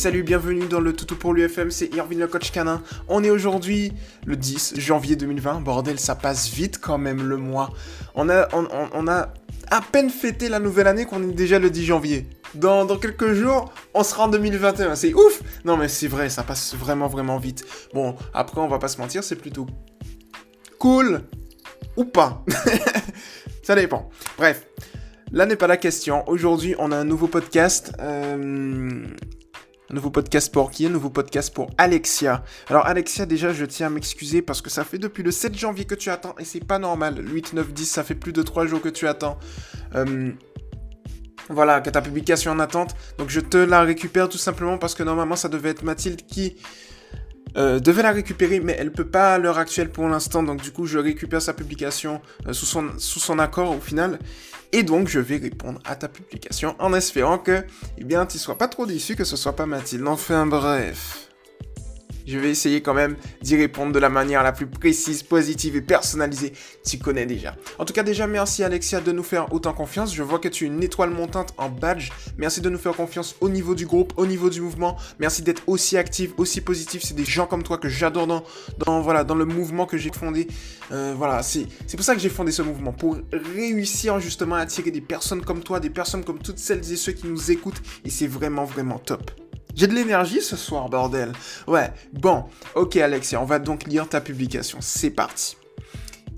Salut, bienvenue dans le Toutou pour l'UFM, c'est Irvin le coach canin. On est aujourd'hui le 10 janvier 2020. Bordel, ça passe vite quand même le mois. On a, on, a à peine fêté la nouvelle année qu'on est déjà le 10 janvier. Dans, quelques jours, on sera en 2021. C'est ouf Non mais c'est vrai, ça passe vraiment vraiment vite. Bon, après on va pas se mentir, c'est plutôt cool ou pas. ça dépend. Bref, là n'est pas la question. Aujourd'hui, on a un nouveau podcast. Euh, un nouveau podcast pour qui Un nouveau podcast pour Alexia. Alors Alexia, déjà, je tiens à m'excuser parce que ça fait depuis le 7 janvier que tu attends et c'est pas normal. Le 8, 9, 10, ça fait plus de 3 jours que tu attends. Euh, voilà, que ta publication en attente. Donc je te la récupère tout simplement parce que normalement ça devait être Mathilde qui euh, devait la récupérer, mais elle peut pas à l'heure actuelle pour l'instant, donc du coup je récupère sa publication euh, sous, son, sous son accord au final. Et donc je vais répondre à ta publication en espérant que, eh bien, tu sois pas trop déçu que ce soit pas Mathilde. Enfin bref. Je vais essayer quand même d'y répondre de la manière la plus précise, positive et personnalisée. Tu connais déjà. En tout cas, déjà, merci Alexia de nous faire autant confiance. Je vois que tu es une étoile montante en badge. Merci de nous faire confiance au niveau du groupe, au niveau du mouvement. Merci d'être aussi active, aussi positif. C'est des gens comme toi que j'adore dans, dans, voilà, dans le mouvement que j'ai fondé. Euh, voilà, c'est pour ça que j'ai fondé ce mouvement. Pour réussir justement à attirer des personnes comme toi, des personnes comme toutes celles et ceux qui nous écoutent. Et c'est vraiment, vraiment top. J'ai de l'énergie ce soir, bordel. Ouais, bon, ok Alexia, on va donc lire ta publication. C'est parti.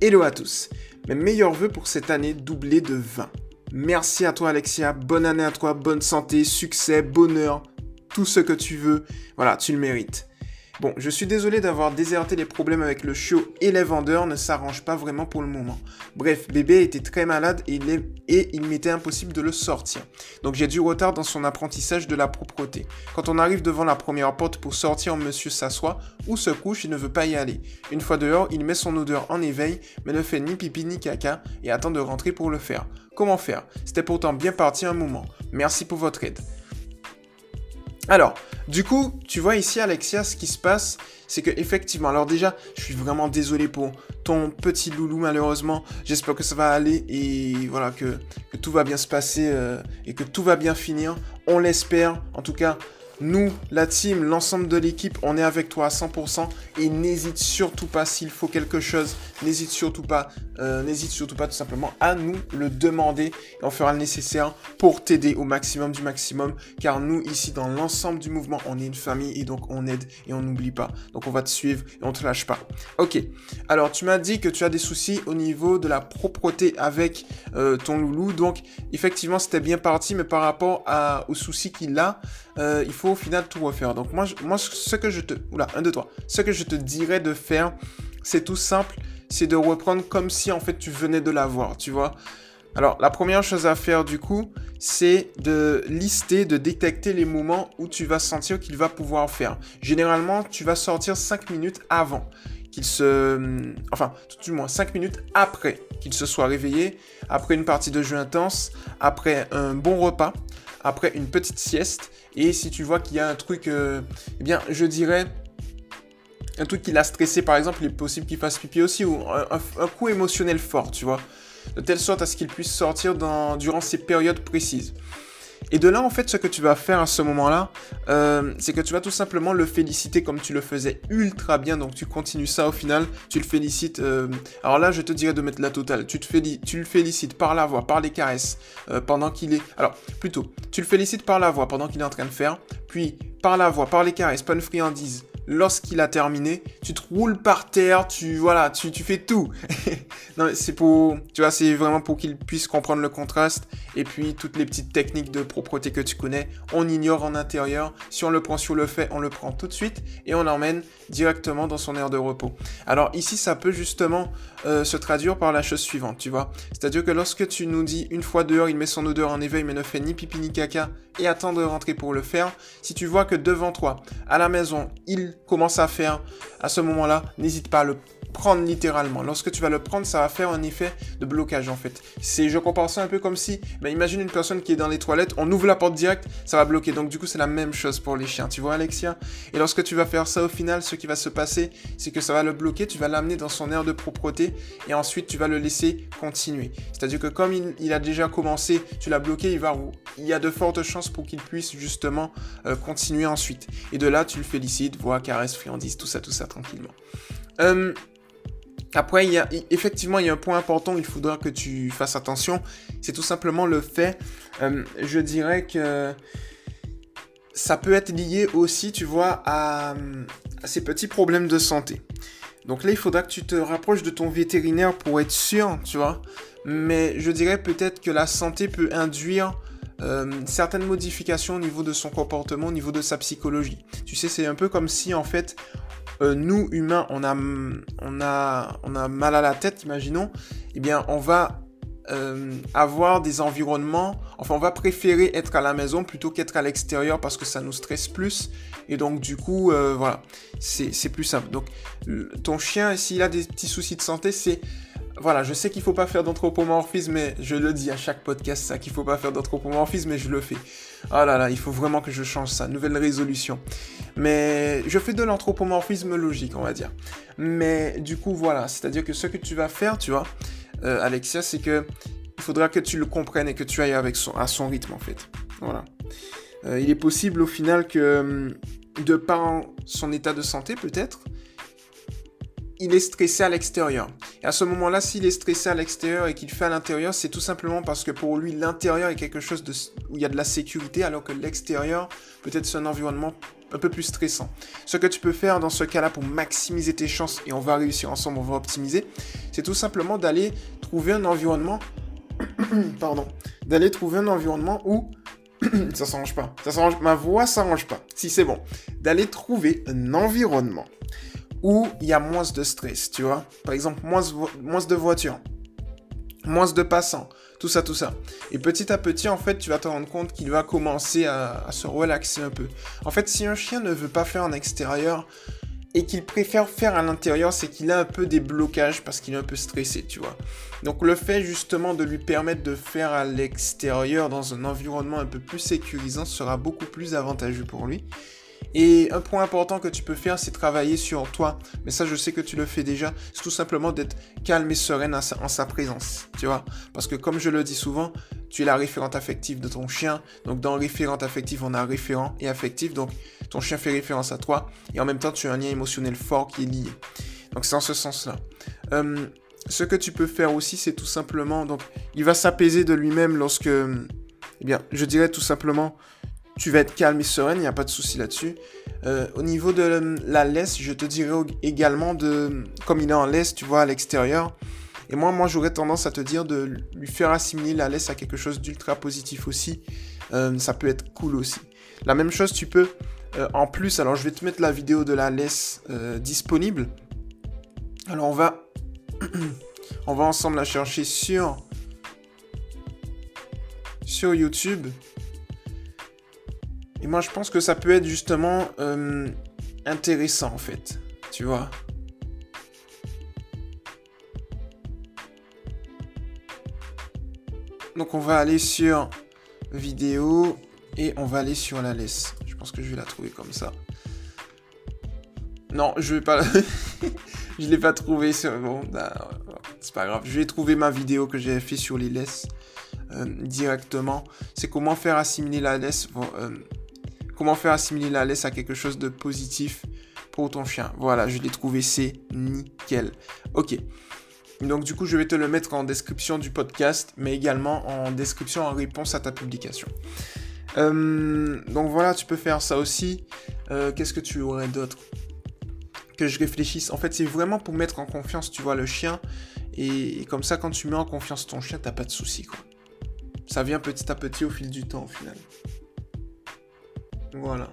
Hello à tous. Mes meilleurs voeux pour cette année doublée de 20. Merci à toi Alexia, bonne année à toi, bonne santé, succès, bonheur, tout ce que tu veux. Voilà, tu le mérites. Bon, je suis désolé d'avoir déserté les problèmes avec le chiot et les vendeurs ne s'arrangent pas vraiment pour le moment. Bref, bébé était très malade et il, et m'était impossible de le sortir. Donc j'ai du retard dans son apprentissage de la propreté. Quand on arrive devant la première porte pour sortir, monsieur s'assoit ou se couche, il ne veut pas y aller. Une fois dehors, il met son odeur en éveil, mais ne fait ni pipi ni caca et attend de rentrer pour le faire. Comment faire? C'était pourtant bien parti un moment. Merci pour votre aide. Alors, du coup, tu vois ici, Alexia, ce qui se passe, c'est que effectivement, alors déjà, je suis vraiment désolé pour ton petit loulou, malheureusement. J'espère que ça va aller et voilà, que, tout va bien se passer euh, et que tout va bien finir. On l'espère. En tout cas, nous, la team, l'ensemble de l'équipe, on est avec toi à 100% et n'hésite surtout pas s'il faut quelque chose, n'hésite surtout pas, euh, surtout pas tout simplement à nous le demander et on fera le nécessaire pour t'aider au maximum du maximum car nous ici dans l'ensemble du mouvement, on est une famille et donc on aide et on n'oublie pas. Donc on va te suivre et on te lâche pas. Ok. Alors tu m'as dit que tu as des soucis au niveau de la propreté avec euh, ton loulou. Donc effectivement c'était bien parti mais par rapport aux soucis qu'il a, euh, il faut au final tout refaire. Donc moi, moi ce que je te... Oula, un, deux, trois. Ce que je te dirais de faire, c'est tout simple, c'est de reprendre comme si en fait tu venais de l'avoir, tu vois. Alors la première chose à faire du coup, c'est de lister, de détecter les moments où tu vas sentir qu'il va pouvoir faire. Généralement, tu vas sortir 5 minutes avant qu'il se... Enfin, tout du moins 5 minutes après qu'il se soit réveillé, après une partie de jeu intense, après un bon repas, après une petite sieste. Et si tu vois qu'il y a un truc, euh, eh bien, je dirais, un truc qui l'a stressé, par exemple, il est possible qu'il fasse pipi aussi, ou un, coup émotionnel fort, tu vois. De telle sorte à ce qu'il puisse sortir dans, durant ces périodes précises. Et de là, en fait, ce que tu vas faire à ce moment-là, euh, c'est que tu vas tout simplement le féliciter comme tu le faisais ultra bien. Donc, tu continues ça au final, tu le félicites. Euh, alors là, je te dirais de mettre la totale. Tu, te tu le félicites par la voix, par les caresses, euh, pendant qu'il est... Alors, plutôt, tu le félicites par la voix pendant qu'il est en train de faire, puis par la voix, par les caresses, pas une friandise, lorsqu'il a terminé, tu te roules par terre, tu voilà, tu, tu fais tout. non, c'est pour, tu vois, c'est vraiment pour qu'il puisse comprendre le contraste et puis toutes les petites techniques de propreté que tu connais, on ignore en intérieur. Si on le prend sur le fait, on le prend tout de suite et on l'emmène directement dans son aire de repos. Alors ici, ça peut justement euh, se traduire par la chose suivante, tu vois. C'est-à-dire que lorsque tu nous dis une fois dehors, il met son odeur en éveil mais ne fait ni pipi ni caca et attend de rentrer pour le faire, si tu vois que devant toi, à la maison, il commence à faire, à ce moment-là, n'hésite pas à le prendre littéralement. Lorsque tu vas le prendre, ça va faire un effet de blocage en fait. Je compare ça un peu comme si, ben, imagine une personne qui est dans les toilettes, on ouvre la porte direct, ça va bloquer. Donc du coup, c'est la même chose pour les chiens. Tu vois, Alexia? Et lorsque tu vas faire ça au final, ce qui va se passer, c'est que ça va le bloquer, tu vas l'amener dans son air de propreté et ensuite tu vas le laisser continuer. C'est-à-dire que comme il, a déjà commencé, tu l'as bloqué, il va il y a de fortes chances pour qu'il puisse justement euh, continuer ensuite. Et de là, tu le félicites, voix, caresse, friandise, tout ça, tout ça tranquillement. Euh, après, y a, effectivement, il y a un point important, il faudra que tu fasses attention. C'est tout simplement le fait, euh, je dirais que ça peut être lié aussi, tu vois, à, ces petits problèmes de santé. Donc là, il faudra que tu te rapproches de ton vétérinaire pour être sûr, tu vois. Mais je dirais peut-être que la santé peut induire euh, certaines modifications au niveau de son comportement, au niveau de sa psychologie. Tu sais, c'est un peu comme si en fait, euh, nous humains, on a, on, a, on a mal à la tête, imaginons. Eh bien, on va euh, avoir des environnements, enfin on va préférer être à la maison plutôt qu'être à l'extérieur parce que ça nous stresse plus et donc du coup voilà c'est plus simple. Donc ton chien s'il a des petits soucis de santé c'est voilà je sais qu'il faut pas faire d'anthropomorphisme mais je le dis à chaque podcast ça qu'il faut pas faire d'anthropomorphisme mais je le fais. Oh là là il faut vraiment que je change ça nouvelle résolution. Mais je fais de l'anthropomorphisme logique on va dire. Mais du coup voilà c'est à dire que ce que tu vas faire tu vois euh, Alexia, c'est que il faudra que tu le comprennes et que tu ailles avec son, à son rythme en fait. Voilà. Euh, il est possible au final que, hum, de par son état de santé peut-être, il est stressé à l'extérieur. Et à ce moment-là, s'il est stressé à l'extérieur et qu'il fait à l'intérieur, c'est tout simplement parce que pour lui, l'intérieur est quelque chose de, où il y a de la sécurité, alors que l'extérieur, peut-être c'est un environnement un peu plus stressant. Ce que tu peux faire dans ce cas-là pour maximiser tes chances, et on va réussir ensemble, on va optimiser, c'est tout simplement d'aller trouver un environnement, pardon, d'aller trouver un environnement où ça s'arrange pas, ça s'arrange, ma voix s'arrange pas. Si c'est bon, d'aller trouver un environnement où il y a moins de stress, tu vois. Par exemple, moins, de voitures, moins de passants, tout ça, tout ça. Et petit à petit, en fait, tu vas te rendre compte qu'il va commencer à, se relaxer un peu. En fait, si un chien ne veut pas faire en extérieur et qu'il préfère faire à l'intérieur, c'est qu'il a un peu des blocages parce qu'il est un peu stressé, tu vois. Donc le fait justement de lui permettre de faire à l'extérieur dans un environnement un peu plus sécurisant sera beaucoup plus avantageux pour lui. Et un point important que tu peux faire, c'est travailler sur toi. Mais ça, je sais que tu le fais déjà. C'est tout simplement d'être calme et sereine en sa, présence. Tu vois Parce que comme je le dis souvent, tu es la référente affective de ton chien. Donc dans référente affective, on a référent et affectif. Donc ton chien fait référence à toi. Et en même temps, tu as un lien émotionnel fort qui est lié. Donc c'est en ce sens-là. Euh, ce que tu peux faire aussi, c'est tout simplement... Donc il va s'apaiser de lui-même lorsque... Eh bien, je dirais tout simplement tu vas être calme et sereine, il n'y a pas de souci là-dessus. Euh, au niveau de la laisse, je te dirais également de, comme il est en laisse, tu vois, à l'extérieur. Et moi, moi, j'aurais tendance à te dire de lui faire assimiler la laisse à quelque chose d'ultra positif aussi. Euh, ça peut être cool aussi. La même chose, tu peux, euh, en plus, alors je vais te mettre la vidéo de la laisse disponible. Alors on va, on va ensemble la chercher sur, sur YouTube. Et moi, je pense que ça peut être justement euh, intéressant, en fait. Tu vois? Donc, on va aller sur vidéo et on va aller sur la laisse. Je pense que je vais la trouver comme ça. Non, je vais pas. je l'ai pas trouvé. Sur... Bon, bah, c'est pas grave. Je vais trouver ma vidéo que j'ai fait sur les laisses euh, directement. C'est comment faire assimiler la laisse. Euh, Comment faire assimiler la laisse à quelque chose de positif pour ton chien? Voilà, je l'ai trouvé, c'est nickel. Ok. Donc du coup, je vais te le mettre en description du podcast, mais également en description en réponse à ta publication. Euh, donc voilà, tu peux faire ça aussi. Euh, qu'est-ce que tu aurais d'autre? Que je réfléchisse. En fait, c'est vraiment pour mettre en confiance, tu vois, le chien. Et, comme ça, quand tu mets en confiance ton chien, t'as pas de soucis. Ça vient petit à petit au fil du temps, au final. Voilà.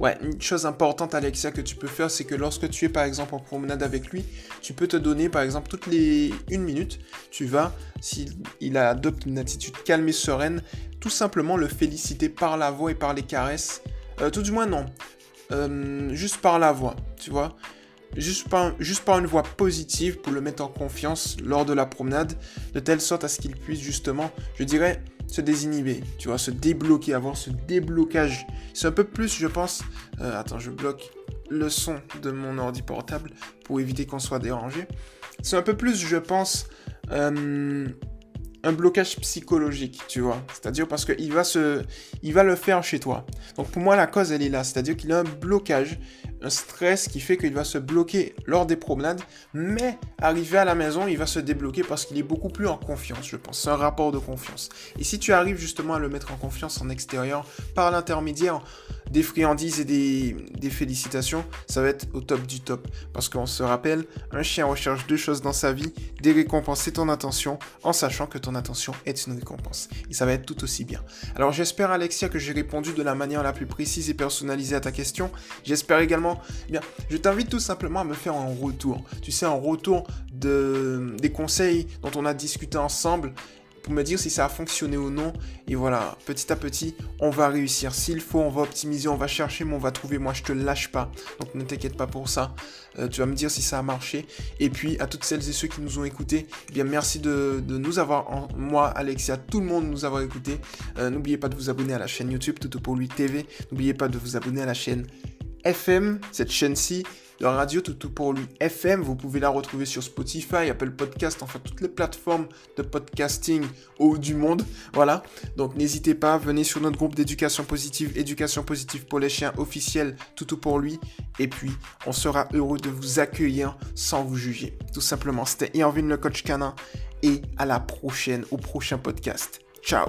Ouais, une chose importante, Alexia, que tu peux faire, c'est que lorsque tu es par exemple en promenade avec lui, tu peux te donner par exemple toutes les une minute, tu vas, s'il adopte une attitude calme et sereine, tout simplement le féliciter par la voix et par les caresses. Euh, tout du moins, non. Euh, juste par la voix, tu vois. Juste par, juste par une voix positive pour le mettre en confiance lors de la promenade, de telle sorte à ce qu'il puisse justement, je dirais, se désinhiber, tu vois, se débloquer, avoir ce déblocage. C'est un peu plus, je pense. Euh, attends, je bloque le son de mon ordi portable pour éviter qu'on soit dérangé. C'est un peu plus, je pense, euh, un blocage psychologique, tu vois. C'est-à-dire parce qu'il va se, il va le faire chez toi. Donc pour moi, la cause, elle est là. C'est-à-dire qu'il a un blocage, un stress qui fait qu'il va se bloquer lors des promenades, mais arrivé à la maison, il va se débloquer parce qu'il est beaucoup plus en confiance, je pense. C'est un rapport de confiance. Et si tu arrives justement à le mettre en confiance en extérieur par l'intermédiaire des friandises et des, des félicitations, ça va être au top du top. Parce qu'on se rappelle, un chien recherche deux choses dans sa vie, des récompenses et ton attention, en sachant que ton attention est une récompense. Et ça va être tout aussi bien. Alors j'espère Alexia que j'ai répondu de la manière la plus précise et personnalisée à ta question. J'espère également, eh je t'invite tout simplement à me faire un retour. Tu sais, un retour de, des conseils dont on a discuté ensemble me dire si ça a fonctionné ou non. Et voilà, petit à petit, on va réussir. S'il faut, on va optimiser, on va chercher, mais on va trouver. Moi, je te lâche pas. Donc ne t'inquiète pas pour ça. Euh, tu vas me dire si ça a marché. Et puis, à toutes celles et ceux qui nous ont écoutés, eh bien merci de, nous avoir, moi, Alexia, tout le monde nous avoir écoutés. Euh, n'oubliez pas de vous abonner à la chaîne YouTube Tout pour lui TV. N'oubliez pas de vous abonner à la chaîne FM, cette chaîne-ci. La radio tout pour lui FM, vous pouvez la retrouver sur Spotify, Apple Podcast, enfin toutes les plateformes de podcasting au du monde. Voilà. Donc n'hésitez pas, venez sur notre groupe d'éducation positive, éducation positive pour les chiens officiel tout pour lui. Et puis on sera heureux de vous accueillir sans vous juger. Tout simplement, c'était Irvin le coach canin et à la prochaine, au prochain podcast. Ciao